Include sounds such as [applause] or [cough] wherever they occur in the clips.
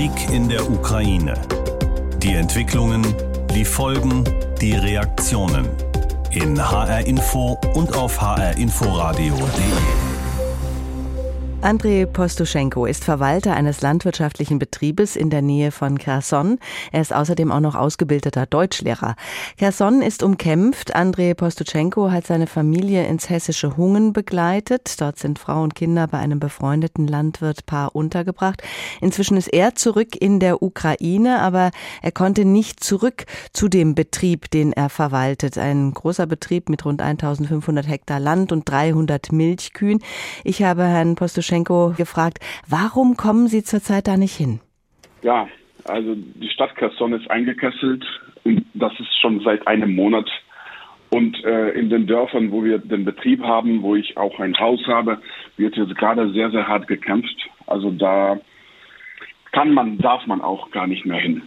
Krieg in der Ukraine. Die Entwicklungen, die Folgen, die Reaktionen. In HR Info und auf hrinforadio.de. Andrei Postuschenko ist Verwalter eines landwirtschaftlichen Betriebes in der Nähe von Kherson. Er ist außerdem auch noch ausgebildeter Deutschlehrer. Kherson ist umkämpft. Andrei Postuschenko hat seine Familie ins hessische Hungen begleitet. Dort sind Frau und Kinder bei einem befreundeten Landwirtpaar untergebracht. Inzwischen ist er zurück in der Ukraine, aber er konnte nicht zurück zu dem Betrieb, den er verwaltet. Ein großer Betrieb mit rund 1500 Hektar Land und 300 Milchkühen. Ich habe Herrn Postuschenko Lukaschenko gefragt, warum kommen Sie zurzeit da nicht hin? Ja, also die Stadt Kherson ist eingekesselt und das ist schon seit einem Monat. Und äh, in den Dörfern, wo wir den Betrieb haben, wo ich auch ein Haus habe, wird jetzt gerade sehr, sehr hart gekämpft. Also da kann man, darf man auch gar nicht mehr hin.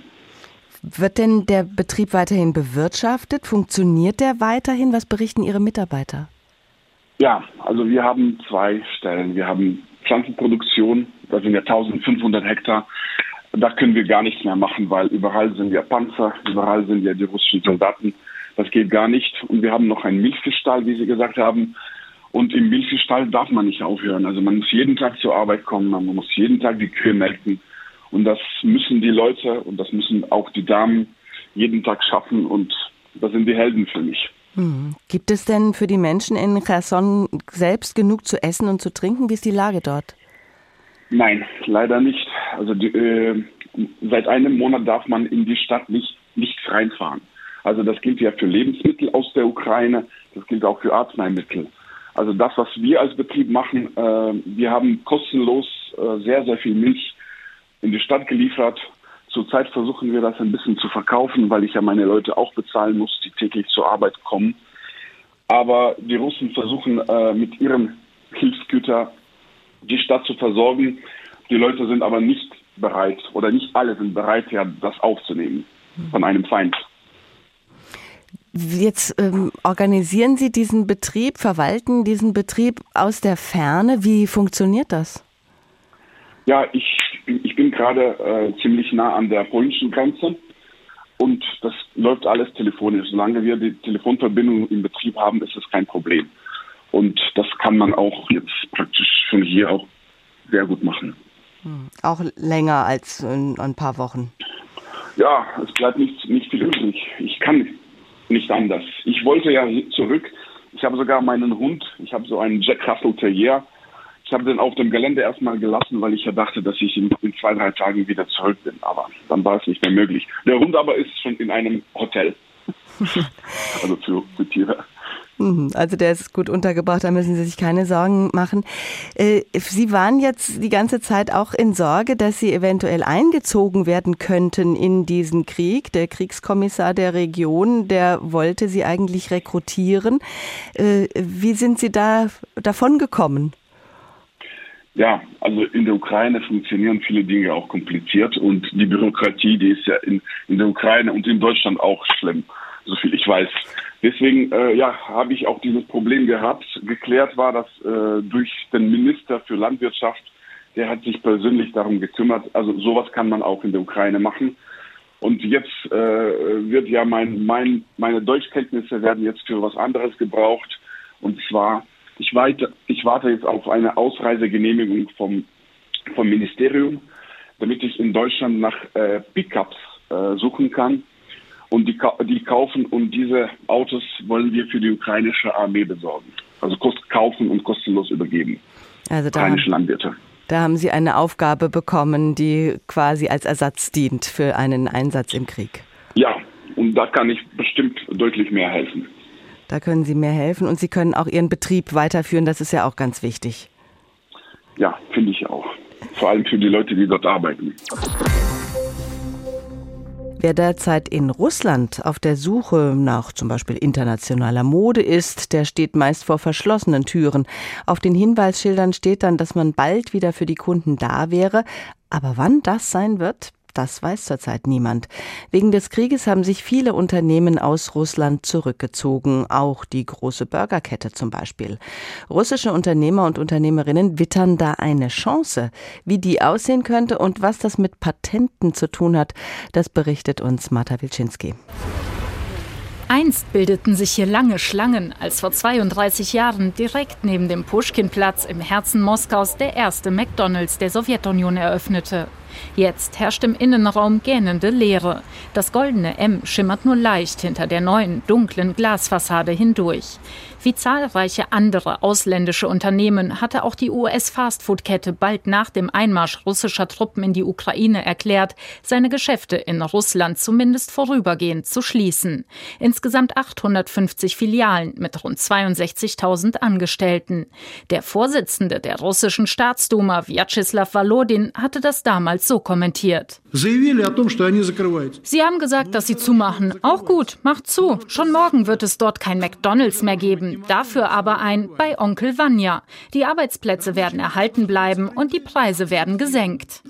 Wird denn der Betrieb weiterhin bewirtschaftet? Funktioniert der weiterhin? Was berichten Ihre Mitarbeiter? Ja, also wir haben zwei Stellen. Wir haben Pflanzenproduktion, das sind ja 1500 Hektar. Da können wir gar nichts mehr machen, weil überall sind ja Panzer, überall sind ja die russischen Soldaten. Das geht gar nicht. Und wir haben noch einen Milchstall, wie Sie gesagt haben. Und im Milchstall darf man nicht aufhören. Also man muss jeden Tag zur Arbeit kommen, man muss jeden Tag die Kühe melken. Und das müssen die Leute und das müssen auch die Damen jeden Tag schaffen. Und das sind die Helden für mich. Hm. Gibt es denn für die Menschen in Cherson selbst genug zu essen und zu trinken? Wie ist die Lage dort? Nein, leider nicht. Also die, äh, seit einem Monat darf man in die Stadt nicht, nicht reinfahren. Also das gilt ja für Lebensmittel aus der Ukraine, das gilt auch für Arzneimittel. Also das, was wir als Betrieb machen, äh, wir haben kostenlos äh, sehr, sehr viel Milch in die Stadt geliefert Zurzeit versuchen wir das ein bisschen zu verkaufen, weil ich ja meine Leute auch bezahlen muss, die täglich zur Arbeit kommen. Aber die Russen versuchen äh, mit ihren Hilfsgütern die Stadt zu versorgen. Die Leute sind aber nicht bereit oder nicht alle sind bereit, ja, das aufzunehmen von einem Feind. Jetzt ähm, organisieren Sie diesen Betrieb, verwalten diesen Betrieb aus der Ferne. Wie funktioniert das? Ja, ich, ich bin gerade äh, ziemlich nah an der polnischen Grenze und das läuft alles telefonisch. Solange wir die Telefonverbindung im Betrieb haben, ist es kein Problem. Und das kann man auch jetzt praktisch von hier auch sehr gut machen. Hm. Auch länger als in ein paar Wochen. Ja, es bleibt nicht, nicht viel übrig. Ich kann nicht anders. Ich wollte ja zurück. Ich habe sogar meinen Hund, ich habe so einen Jack Russell Terrier, ich habe den auf dem Gelände erstmal gelassen, weil ich ja dachte, dass ich in, in, zwei, drei Tagen wieder zurück bin. Aber dann war es nicht mehr möglich. Der Hund aber ist schon in einem Hotel. [laughs] also für, für Tiere. Mhm, also der ist gut untergebracht, da müssen Sie sich keine Sorgen machen. Äh, Sie waren jetzt die ganze Zeit auch in Sorge, dass Sie eventuell eingezogen werden könnten in diesen Krieg. Der Kriegskommissar der Region, der wollte Sie eigentlich rekrutieren. Äh, wie sind Sie da davon gekommen? Ja, also in der Ukraine funktionieren viele Dinge auch kompliziert und die Bürokratie, die ist ja in, in der Ukraine und in Deutschland auch schlimm, so viel ich weiß. Deswegen äh, ja, habe ich auch dieses Problem gehabt. Geklärt war das äh, durch den Minister für Landwirtschaft, der hat sich persönlich darum gekümmert. Also sowas kann man auch in der Ukraine machen. Und jetzt äh, wird ja mein, mein, meine Deutschkenntnisse werden jetzt für was anderes gebraucht. Und zwar ich warte, ich warte jetzt auf eine Ausreisegenehmigung vom, vom Ministerium, damit ich in Deutschland nach äh, Pickups äh, suchen kann. Und die, die kaufen und diese Autos wollen wir für die ukrainische Armee besorgen. Also kost, kaufen und kostenlos übergeben. Also da, ukrainische Landwirte. Da haben Sie eine Aufgabe bekommen, die quasi als Ersatz dient für einen Einsatz im Krieg. Ja, und da kann ich bestimmt deutlich mehr helfen. Da können Sie mehr helfen und Sie können auch Ihren Betrieb weiterführen. Das ist ja auch ganz wichtig. Ja, finde ich auch. Vor allem für die Leute, die dort arbeiten. Wer derzeit in Russland auf der Suche nach zum Beispiel internationaler Mode ist, der steht meist vor verschlossenen Türen. Auf den Hinweisschildern steht dann, dass man bald wieder für die Kunden da wäre. Aber wann das sein wird, Das weiß zurzeit niemand. Wegen des Krieges haben sich viele Unternehmen aus Russland zurückgezogen, auch die große Burgerkette zum Beispiel. Russische Unternehmer und Unternehmerinnen wittern da eine Chance. Wie die aussehen könnte und was das mit Patenten zu tun hat, das berichtet uns Marta Wilczynski. Einst bildeten sich hier lange Schlangen, als vor 32 Jahren direkt neben dem Pushkin-Platz im Herzen Moskaus der erste McDonalds der Sowjetunion eröffnete. Jetzt herrscht im Innenraum gähnende Leere. Das goldene M schimmert nur leicht hinter der neuen, dunklen Glasfassade hindurch. Wie zahlreiche andere ausländische Unternehmen hatte auch die US-Fastfood-Kette bald nach dem Einmarsch russischer Truppen in die Ukraine erklärt, seine Geschäfte in Russland zumindest vorübergehend zu schließen. Insgesamt 850 Filialen mit rund 62.000 Angestellten. Der Vorsitzende der russischen Staatsduma, Vyacheslav Volodin, hatte das damals so kommentiert. Sie haben gesagt, dass sie zumachen. Auch gut, macht zu. Schon morgen wird es dort kein McDonalds mehr geben. Dafür aber ein bei Onkel Vanya. Die Arbeitsplätze werden erhalten bleiben und die Preise werden gesenkt.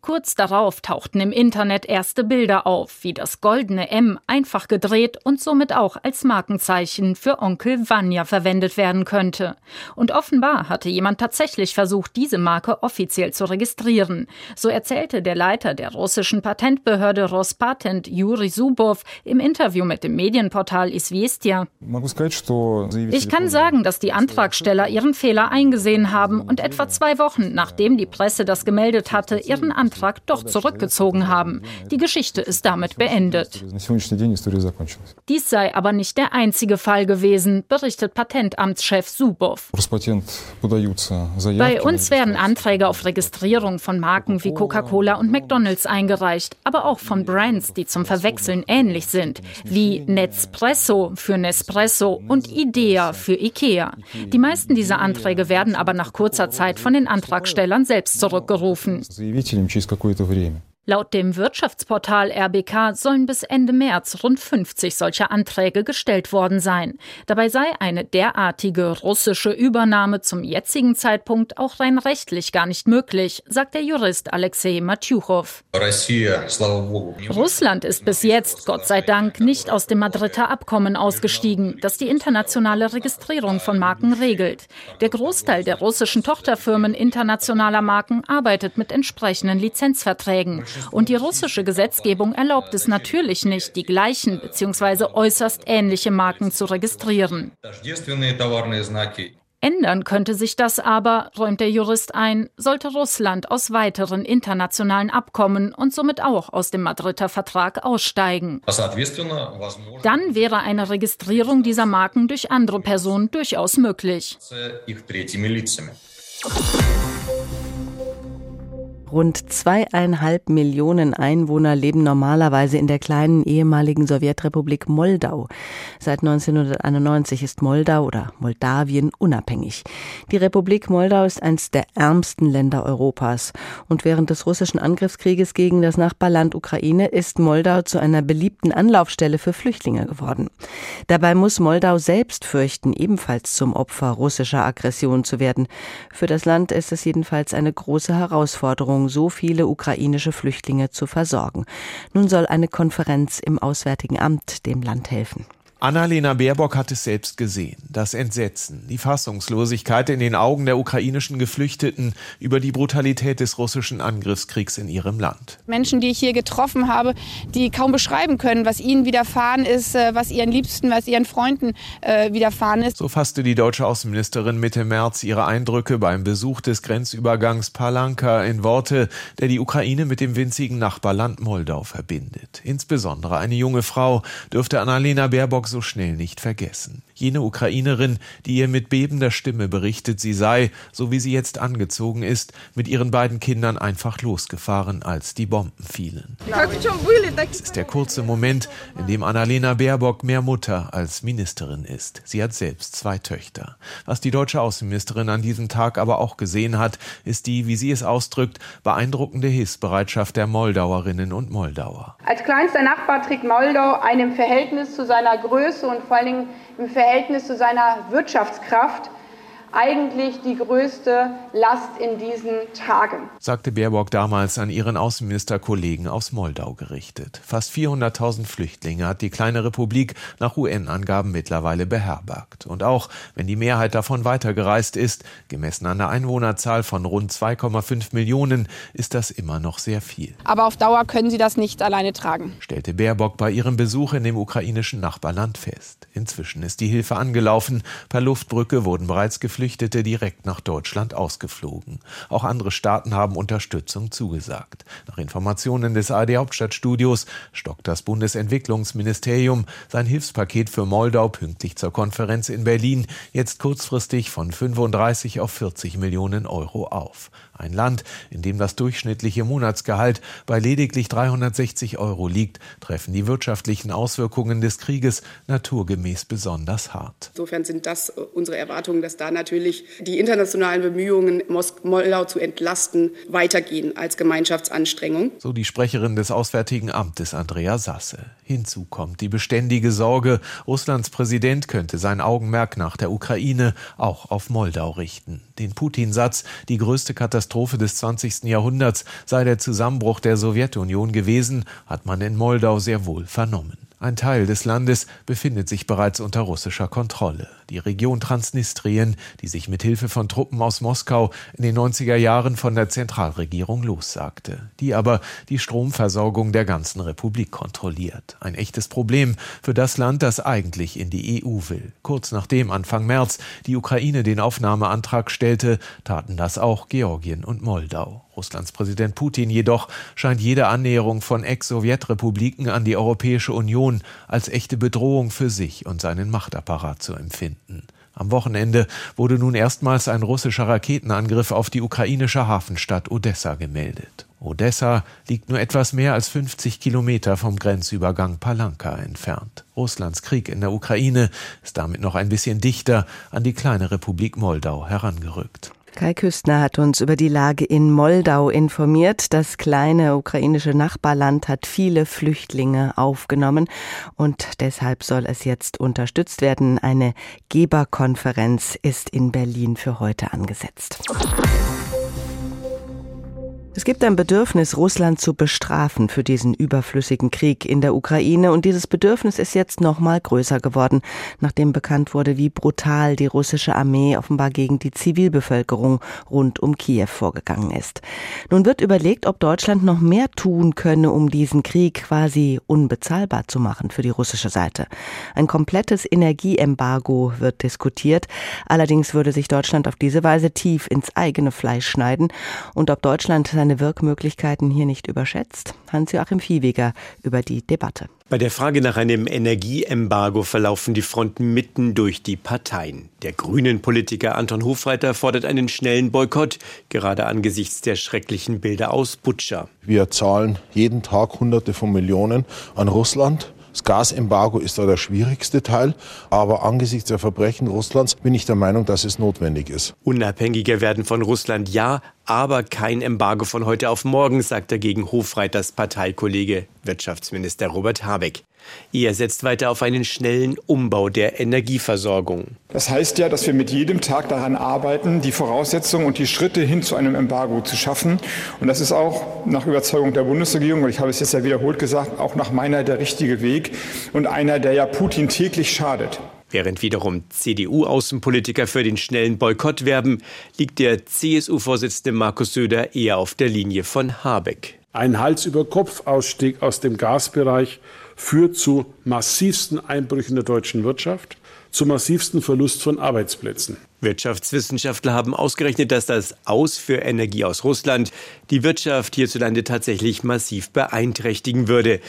Kurz darauf tauchten im Internet erste Bilder auf, wie das goldene M einfach gedreht und somit auch als Markenzeichen für Onkel Vanya verwendet werden könnte. Und offenbar hatte jemand tatsächlich versucht, diese Marke offiziell zu registrieren. So erzählte der Leiter der russischen Patentbehörde Rospatent Juri Subov im Interview mit dem Medienportal Isvestia. Ich kann sagen, dass die Antragsteller ihren Fehler eingesehen haben und etwa zwei Wochen nachdem die Presse das gemeldet hatte, ihren Antrag Antrag doch zurückgezogen haben. Die Geschichte ist damit beendet. Dies sei aber nicht der einzige Fall gewesen, berichtet Patentamtschef Subov. Bei uns werden Anträge auf Registrierung von Marken wie Coca-Cola und McDonald's eingereicht, aber auch von Brands, die zum Verwechseln ähnlich sind, wie Nespresso für Nespresso und Idea für Ikea. Die meisten dieser Anträge werden aber nach kurzer Zeit von den Antragstellern selbst zurückgerufen какое-то время. Laut dem Wirtschaftsportal RBK sollen bis Ende März rund 50 solcher Anträge gestellt worden sein. Dabei sei eine derartige russische Übernahme zum jetzigen Zeitpunkt auch rein rechtlich gar nicht möglich, sagt der Jurist Alexei Matjuchow. Russland ist bis jetzt, Gott sei Dank, nicht aus dem Madrider Abkommen ausgestiegen, das die internationale Registrierung von Marken regelt. Der Großteil der russischen Tochterfirmen internationaler Marken arbeitet mit entsprechenden Lizenzverträgen. Und die russische Gesetzgebung erlaubt es natürlich nicht, die gleichen bzw. äußerst ähnliche Marken zu registrieren. Ändern könnte sich das aber, räumt der Jurist ein, sollte Russland aus weiteren internationalen Abkommen und somit auch aus dem Madrider Vertrag aussteigen. Dann wäre eine Registrierung dieser Marken durch andere Personen durchaus möglich. Rund zweieinhalb Millionen Einwohner leben normalerweise in der kleinen ehemaligen Sowjetrepublik Moldau. Seit 1991 ist Moldau oder Moldawien unabhängig. Die Republik Moldau ist eines der ärmsten Länder Europas. Und während des russischen Angriffskrieges gegen das Nachbarland Ukraine ist Moldau zu einer beliebten Anlaufstelle für Flüchtlinge geworden. Dabei muss Moldau selbst fürchten, ebenfalls zum Opfer russischer Aggression zu werden. Für das Land ist es jedenfalls eine große Herausforderung Verantwortung, so viele ukrainische Flüchtlinge zu versorgen. Nun soll eine Konferenz im Auswärtigen Amt dem Land helfen. Annalena Baerbock hat es selbst gesehen. Das Entsetzen, die Fassungslosigkeit in den Augen der ukrainischen Geflüchteten über die Brutalität des russischen Angriffskriegs in ihrem Land. Menschen, die ich hier getroffen habe, die kaum beschreiben können, was ihnen widerfahren ist, äh, was ihren Liebsten, was ihren Freunden äh, widerfahren ist. So fasste die deutsche Außenministerin Mitte März ihre Eindrücke beim Besuch des Grenzübergangs Palanka in Worte, der die Ukraine mit dem winzigen Nachbarland Moldau verbindet. Insbesondere eine junge Frau dürfte Annalena Baerbock so schnell nicht vergessen. Jene Ukrainerin, die ihr mit bebender Stimme berichtet, sie sei, so wie sie jetzt angezogen ist, mit ihren beiden Kindern einfach losgefahren, als die Bomben fielen. Es ist der kurze Moment, in dem Annalena Baerbock mehr Mutter als Ministerin ist. Sie hat selbst zwei Töchter. Was die deutsche Außenministerin an diesem Tag aber auch gesehen hat, ist die, wie sie es ausdrückt, beeindruckende Hilfsbereitschaft der Moldauerinnen und Moldauer. Als kleinster Nachbar trägt Moldau einem Verhältnis zu seiner Größe und vor allen Dingen im Verhältnis zu seiner Wirtschaftskraft eigentlich die größte Last in diesen Tagen. Sagte Baerbock damals an ihren Außenministerkollegen aus Moldau gerichtet. Fast 400.000 Flüchtlinge hat die kleine Republik nach UN-Angaben mittlerweile beherbergt. Und auch wenn die Mehrheit davon weitergereist ist, gemessen an der Einwohnerzahl von rund 2,5 Millionen, ist das immer noch sehr viel. Aber auf Dauer können sie das nicht alleine tragen, stellte Baerbock bei ihrem Besuch in dem ukrainischen Nachbarland fest. Inzwischen ist die Hilfe angelaufen. Per Luftbrücke wurden bereits geflüchtet Geflüchtete direkt nach Deutschland ausgeflogen. Auch andere Staaten haben Unterstützung zugesagt. Nach Informationen des ARD Hauptstadtstudios stockt das Bundesentwicklungsministerium sein Hilfspaket für Moldau pünktlich zur Konferenz in Berlin jetzt kurzfristig von 35 auf 40 Millionen Euro auf. Ein Land, in dem das durchschnittliche Monatsgehalt bei lediglich 360 Euro liegt, treffen die wirtschaftlichen Auswirkungen des Krieges naturgemäß besonders hart. Insofern sind das äh, unsere Erwartungen, dass da natürlich die internationalen Bemühungen, Moldau zu entlasten, weitergehen als Gemeinschaftsanstrengung. So die Sprecherin des Auswärtigen Amtes Andrea Sasse. Hinzu kommt die beständige Sorge, Russlands Präsident könnte sein Augenmerk nach der Ukraine auch auf Moldau richten. Den Putin-Satz, die größte Katastrophe des 20. Jahrhunderts sei der Zusammenbruch der Sowjetunion gewesen, hat man in Moldau sehr wohl vernommen. Ein Teil des Landes befindet sich bereits unter russischer Kontrolle. Die Region Transnistrien, die sich mit Hilfe von Truppen aus Moskau in den 90er Jahren von der Zentralregierung lossagte, die aber die Stromversorgung der ganzen Republik kontrolliert. Ein echtes Problem für das Land, das eigentlich in die EU will. Kurz nachdem Anfang März die Ukraine den Aufnahmeantrag stellte, taten das auch Georgien und Moldau. Russlands Präsident Putin jedoch scheint jede Annäherung von Ex-Sowjetrepubliken an die Europäische Union als echte Bedrohung für sich und seinen Machtapparat zu empfinden. Am Wochenende wurde nun erstmals ein russischer Raketenangriff auf die ukrainische Hafenstadt Odessa gemeldet. Odessa liegt nur etwas mehr als 50 Kilometer vom Grenzübergang Palanka entfernt. Russlands Krieg in der Ukraine ist damit noch ein bisschen dichter an die kleine Republik Moldau herangerückt. Kai Küstner hat uns über die Lage in Moldau informiert. Das kleine ukrainische Nachbarland hat viele Flüchtlinge aufgenommen und deshalb soll es jetzt unterstützt werden. Eine Geberkonferenz ist in Berlin für heute angesetzt. Es gibt ein Bedürfnis, Russland zu bestrafen für diesen überflüssigen Krieg in der Ukraine. Und dieses Bedürfnis ist jetzt noch mal größer geworden, nachdem bekannt wurde, wie brutal die russische Armee offenbar gegen die Zivilbevölkerung rund um Kiew vorgegangen ist. Nun wird überlegt, ob Deutschland noch mehr tun könne, um diesen Krieg quasi unbezahlbar zu machen für die russische Seite. Ein komplettes Energieembargo wird diskutiert. Allerdings würde sich Deutschland auf diese Weise tief ins eigene Fleisch schneiden. Und ob Deutschland seine Wirkmöglichkeiten hier nicht überschätzt? Hans-Joachim Viehweger über die Debatte. Bei der Frage nach einem Energieembargo verlaufen die Fronten mitten durch die Parteien. Der grünen Politiker Anton Hofreiter fordert einen schnellen Boykott, gerade angesichts der schrecklichen Bilder aus Butscha. Wir zahlen jeden Tag Hunderte von Millionen an Russland. Das Gasembargo ist da der schwierigste Teil, aber angesichts der Verbrechen Russlands bin ich der Meinung, dass es notwendig ist. Unabhängiger werden von Russland ja, aber kein Embargo von heute auf morgen, sagt dagegen Hofreiters Parteikollege Wirtschaftsminister Robert Habeck. Er setzt weiter auf einen schnellen Umbau der Energieversorgung. Das heißt ja, dass wir mit jedem Tag daran arbeiten, die Voraussetzungen und die Schritte hin zu einem Embargo zu schaffen. Und das ist auch nach Überzeugung der Bundesregierung, und ich habe es jetzt ja wiederholt gesagt, auch nach meiner der richtige Weg und einer, der ja Putin täglich schadet. Während wiederum CDU-Außenpolitiker für den schnellen Boykott werben, liegt der CSU-Vorsitzende Markus Söder eher auf der Linie von Habeck. Ein Hals-über-Kopf-Ausstieg aus dem Gasbereich führt zu massivsten Einbrüchen der deutschen Wirtschaft, zu massivsten Verlust von Arbeitsplätzen. Wirtschaftswissenschaftler haben ausgerechnet, dass das Aus für Energie aus Russland die Wirtschaft hierzulande tatsächlich massiv beeinträchtigen würde.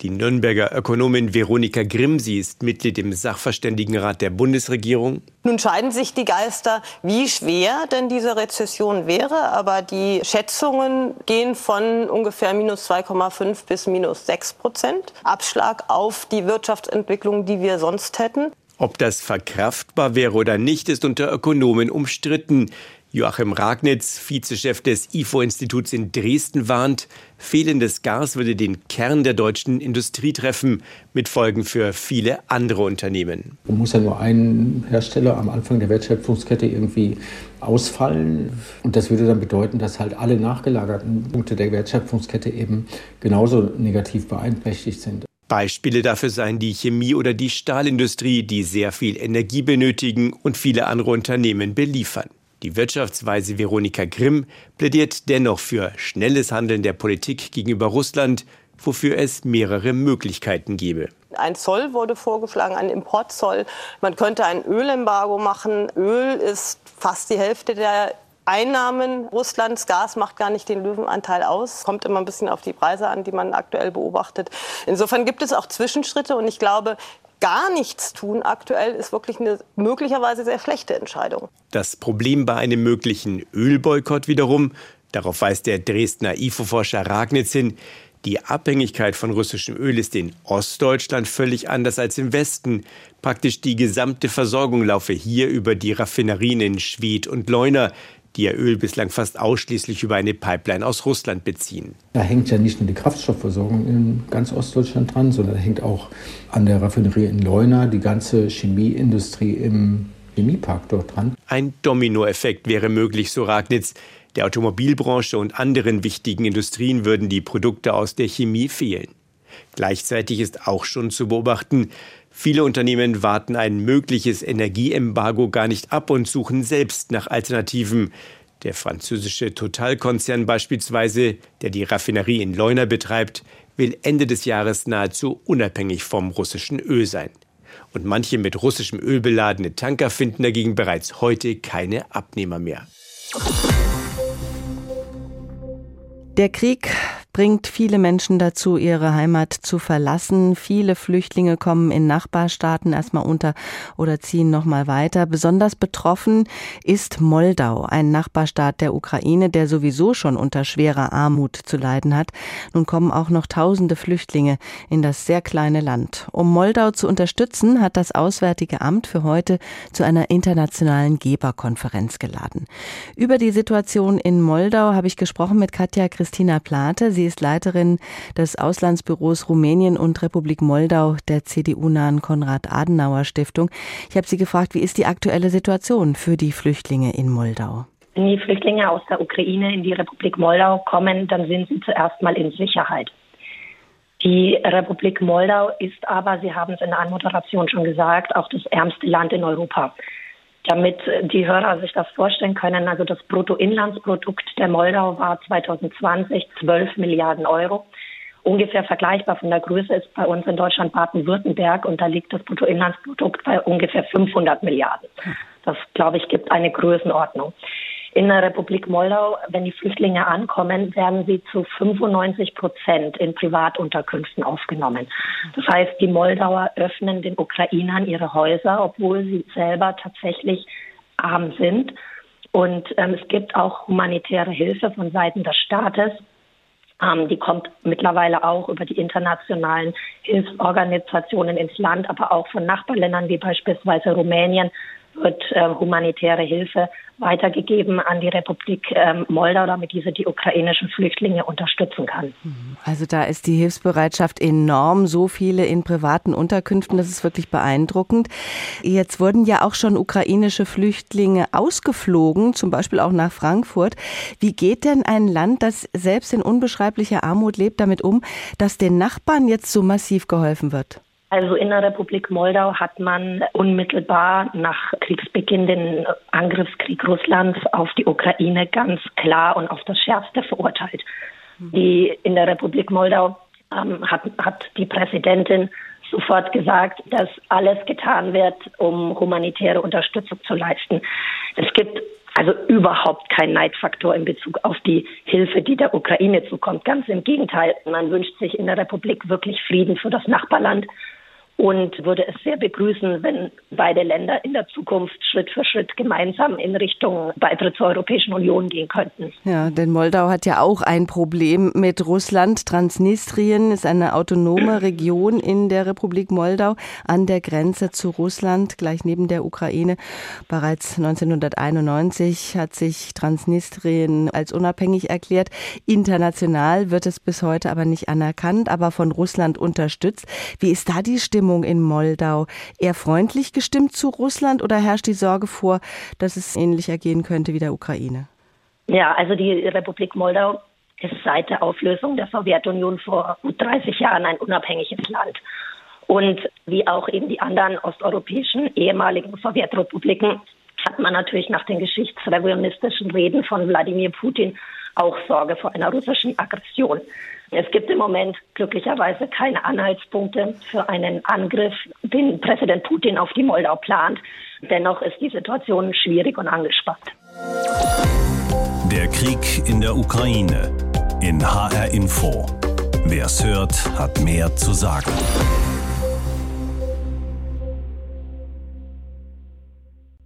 Die Nürnberger Ökonomin Veronika Grimm, sie ist Mitglied im Sachverständigenrat der Bundesregierung. Nun scheiden sich die Geister, wie schwer denn diese Rezession wäre. Aber die Schätzungen gehen von ungefähr minus 2,5 bis minus 6 Prozent Abschlag auf die Wirtschaftsentwicklung, die wir sonst hätten. Ob das verkraftbar wäre oder nicht, ist unter Ökonomen umstritten. Joachim Ragnitz, Vizechef des IFO-Instituts in Dresden, warnt, fehlendes Gas würde den Kern der deutschen Industrie treffen, mit Folgen für viele andere Unternehmen. Man muss ja nur einen Hersteller am Anfang der Wertschöpfungskette irgendwie ausfallen. Und das würde dann bedeuten, dass halt alle nachgelagerten Punkte der Wertschöpfungskette eben genauso negativ beeinträchtigt sind. Beispiele dafür seien die Chemie- oder die Stahlindustrie, die sehr viel Energie benötigen und viele andere Unternehmen beliefern. Die Wirtschaftsweise Veronika Grimm plädiert dennoch für schnelles Handeln der Politik gegenüber Russland, wofür es mehrere Möglichkeiten gebe. Ein Zoll wurde vorgeschlagen, ein Importzoll. Man könnte ein Ölembargo machen. Öl ist fast die Hälfte der Einnahmen Russlands. Gas macht gar nicht den Löwenanteil aus. Kommt immer ein bisschen auf die Preise an, die man aktuell beobachtet. Insofern gibt es auch Zwischenschritte und ich glaube, gar nichts tun aktuell ist wirklich eine möglicherweise sehr schlechte Entscheidung. Das Problem bei einem möglichen Ölboykott wiederum, darauf weist der Dresdner IFO-Forscher Ragnitz hin, die Abhängigkeit von russischem Öl ist in Ostdeutschland völlig anders als im Westen. Praktisch die gesamte Versorgung laufe hier über die Raffinerien in Schwedt und Leuna, die ihr Öl bislang fast ausschließlich über eine Pipeline aus Russland beziehen. Da hängt ja nicht nur die Kraftstoffversorgung in ganz Ostdeutschland dran, sondern da hängt auch an der Raffinerie in Leuna die ganze Chemieindustrie im Chemiepark dort dran. Ein Dominoeffekt wäre möglich, so Ragnitz. Der Automobilbranche und anderen wichtigen Industrien würden die Produkte aus der Chemie fehlen. Gleichzeitig ist auch schon zu beobachten, Viele Unternehmen warten ein mögliches Energieembargo gar nicht ab und suchen selbst nach Alternativen. Der französische Totalkonzern beispielsweise, der die Raffinerie in Leuna betreibt, will Ende des Jahres nahezu unabhängig vom russischen Öl sein. Und manche mit russischem Öl beladene Tanker finden dagegen bereits heute keine Abnehmer mehr. Der Krieg bringt viele Menschen dazu, ihre Heimat zu verlassen. Viele Flüchtlinge kommen in Nachbarstaaten erstmal unter oder ziehen nochmal weiter. Besonders betroffen ist Moldau, ein Nachbarstaat der Ukraine, der sowieso schon unter schwerer Armut zu leiden hat. Nun kommen auch noch tausende Flüchtlinge in das sehr kleine Land. Um Moldau zu unterstützen, hat das Auswärtige Amt für heute zu einer internationalen Geberkonferenz geladen. Über die Situation in Moldau habe ich gesprochen mit Katja Christina Plate. Sie ist Leiterin des Auslandsbüros Rumänien und Republik Moldau der CDU-nahen Konrad-Adenauer-Stiftung. Ich habe Sie gefragt, wie ist die aktuelle Situation für die Flüchtlinge in Moldau? Wenn die Flüchtlinge aus der Ukraine in die Republik Moldau kommen, dann sind sie zuerst mal in Sicherheit. Die Republik Moldau ist aber, Sie haben es in der Anmoderation schon gesagt, auch das ärmste Land in Europa. Damit die Hörer sich das vorstellen können, also das Bruttoinlandsprodukt der Moldau war 2020 12 Milliarden Euro. Ungefähr vergleichbar von der Größe ist bei uns in Deutschland Baden-Württemberg und da liegt das Bruttoinlandsprodukt bei ungefähr 500 Milliarden. Das, glaube ich, gibt eine Größenordnung. In der Republik Moldau, wenn die Flüchtlinge ankommen, werden sie zu 95 Prozent in Privatunterkünften aufgenommen. Das heißt, die Moldauer öffnen den Ukrainern ihre Häuser, obwohl sie selber tatsächlich arm sind. Und ähm, es gibt auch humanitäre Hilfe von Seiten des Staates. Ähm, die kommt mittlerweile auch über die internationalen Hilfsorganisationen ins Land, aber auch von Nachbarländern wie beispielsweise Rumänien wird äh, humanitäre Hilfe weitergegeben an die Republik ähm, Moldau, damit diese die ukrainischen Flüchtlinge unterstützen kann. Also da ist die Hilfsbereitschaft enorm, so viele in privaten Unterkünften, das ist wirklich beeindruckend. Jetzt wurden ja auch schon ukrainische Flüchtlinge ausgeflogen, zum Beispiel auch nach Frankfurt. Wie geht denn ein Land, das selbst in unbeschreiblicher Armut lebt, damit um, dass den Nachbarn jetzt so massiv geholfen wird? Also in der Republik Moldau hat man unmittelbar nach Kriegsbeginn den Angriffskrieg Russlands auf die Ukraine ganz klar und auf das Schärfste verurteilt. Die in der Republik Moldau ähm, hat, hat die Präsidentin sofort gesagt, dass alles getan wird, um humanitäre Unterstützung zu leisten. Es gibt also überhaupt keinen Neidfaktor in Bezug auf die Hilfe, die der Ukraine zukommt. Ganz im Gegenteil, man wünscht sich in der Republik wirklich Frieden für das Nachbarland und würde es sehr begrüßen, wenn beide Länder in der Zukunft Schritt für Schritt gemeinsam in Richtung Beitritt zur Europäischen Union gehen könnten. Ja, denn Moldau hat ja auch ein Problem mit Russland. Transnistrien ist eine autonome [clears throat] Region in der Republik Moldau an der Grenze zu Russland, gleich neben der Ukraine. Bereits 1991 hat sich Transnistrien als unabhängig erklärt. International wird es bis heute aber nicht anerkannt, aber von Russland unterstützt. Wie ist da die Stimmung? Stimmung in Moldau? Eher freundlich gestimmt zu Russland oder herrscht die Sorge vor, dass es ähnlich ergehen könnte wie der Ukraine? Ja, also die Republik Moldau ist seit der Auflösung der Sowjetunion vor 30 Jahren ein unabhängiges Land. Und wie auch eben die anderen osteuropäischen ehemaligen Sowjetrepubliken hat man natürlich nach den geschichtsrevisionistischen Reden von Wladimir Putin auch Sorge vor einer russischen Aggression. Es gibt im Moment glücklicherweise keine Anhaltspunkte für einen Angriff, den Präsident Putin auf die Moldau plant. Dennoch ist die Situation schwierig und angespannt. Der Krieg in der Ukraine in HR Info. Wer es hört, hat mehr zu sagen.